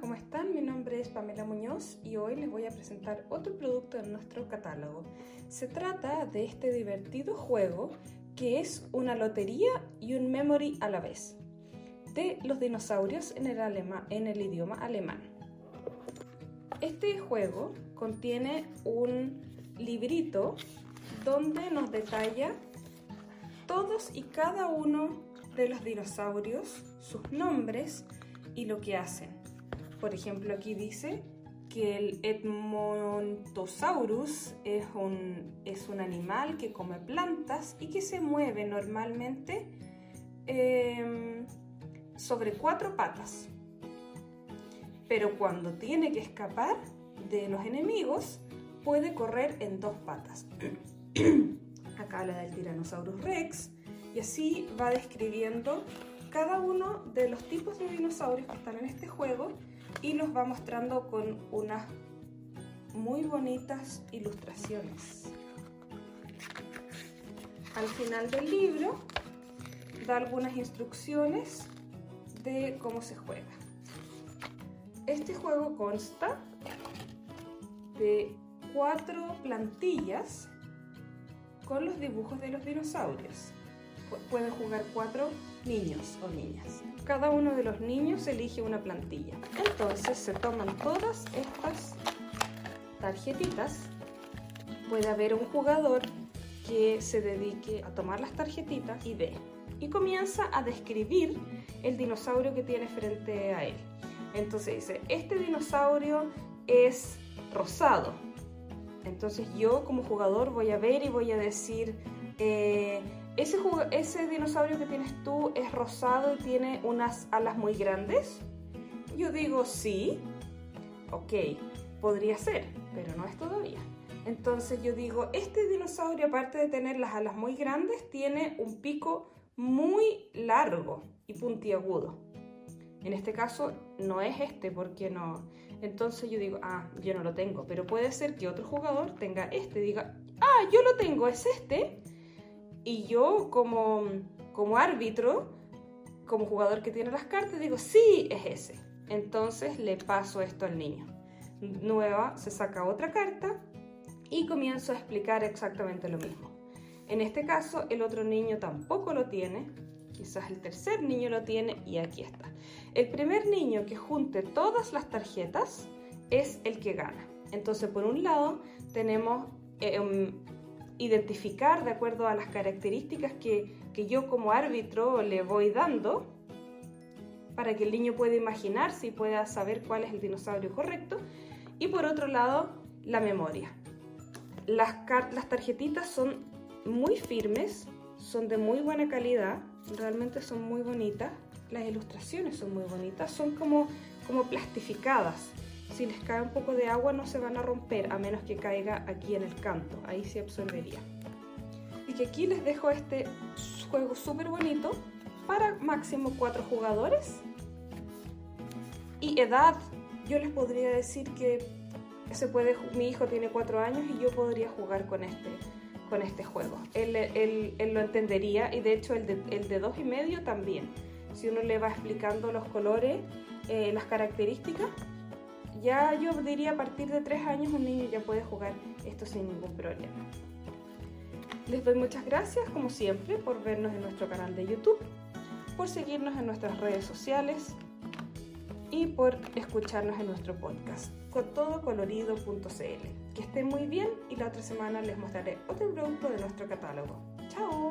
¿cómo están? Mi nombre es Pamela Muñoz y hoy les voy a presentar otro producto de nuestro catálogo. Se trata de este divertido juego que es una lotería y un memory a la vez de los dinosaurios en el, en el idioma alemán. Este juego contiene un librito donde nos detalla todos y cada uno de los dinosaurios, sus nombres y lo que hacen. Por ejemplo, aquí dice que el Edmontosaurus es un, es un animal que come plantas y que se mueve normalmente em, sobre cuatro patas. Pero cuando tiene que escapar de los enemigos, puede correr en dos patas. Acá la del Tyrannosaurus Rex, y así va describiendo cada uno de los tipos de dinosaurios que están en este juego y los va mostrando con unas muy bonitas ilustraciones. Al final del libro da algunas instrucciones de cómo se juega. Este juego consta de cuatro plantillas con los dibujos de los dinosaurios. Pueden jugar cuatro niños o niñas. Cada uno de los niños elige una plantilla. Entonces se toman todas estas tarjetitas. Puede haber un jugador que se dedique a tomar las tarjetitas y ve. Y comienza a describir el dinosaurio que tiene frente a él. Entonces dice, este dinosaurio es rosado. Entonces yo como jugador voy a ver y voy a decir, eh, ¿Ese, ¿Ese dinosaurio que tienes tú es rosado y tiene unas alas muy grandes? Yo digo sí. Ok, podría ser, pero no es todavía. Entonces yo digo, este dinosaurio, aparte de tener las alas muy grandes, tiene un pico muy largo y puntiagudo. En este caso no es este, porque no. Entonces yo digo, ah, yo no lo tengo, pero puede ser que otro jugador tenga este, diga, ah, yo lo tengo, es este y yo como, como árbitro, como jugador que tiene las cartas, digo, sí, es ese. Entonces le paso esto al niño. Nueva, se saca otra carta y comienzo a explicar exactamente lo mismo. En este caso, el otro niño tampoco lo tiene, quizás el tercer niño lo tiene y aquí está. El primer niño que junte todas las tarjetas es el que gana. Entonces, por un lado, tenemos eh, identificar de acuerdo a las características que, yo como árbitro le voy dando para que el niño pueda imaginarse y pueda saber cuál es el dinosaurio correcto. Y por otro lado, la memoria. Las, las tarjetitas son muy firmes, son de muy buena calidad, realmente son muy bonitas. Las ilustraciones son muy bonitas, son como, como plastificadas si les cae un poco de agua no se van a romper a menos que caiga aquí en el canto, ahí se absorbería. Y que aquí les dejo este juego súper bonito para máximo 4 jugadores. Y edad, yo les podría decir que se puede, mi hijo tiene 4 años y yo podría jugar con este, con este juego. Él, él, él lo entendería y de hecho el de, el de 2 y medio también. Si uno le va explicando los colores, eh, las características, ya yo diría a partir de 3 años un niño ya puede jugar esto sin ningún problema. Les doy muchas gracias, como siempre, por vernos en nuestro canal de YouTube, por seguirnos en nuestras redes sociales y por escucharnos en nuestro podcast, colorido.cl. Que estén muy bien y la otra semana les mostraré otro producto de nuestro catálogo. ¡Chao!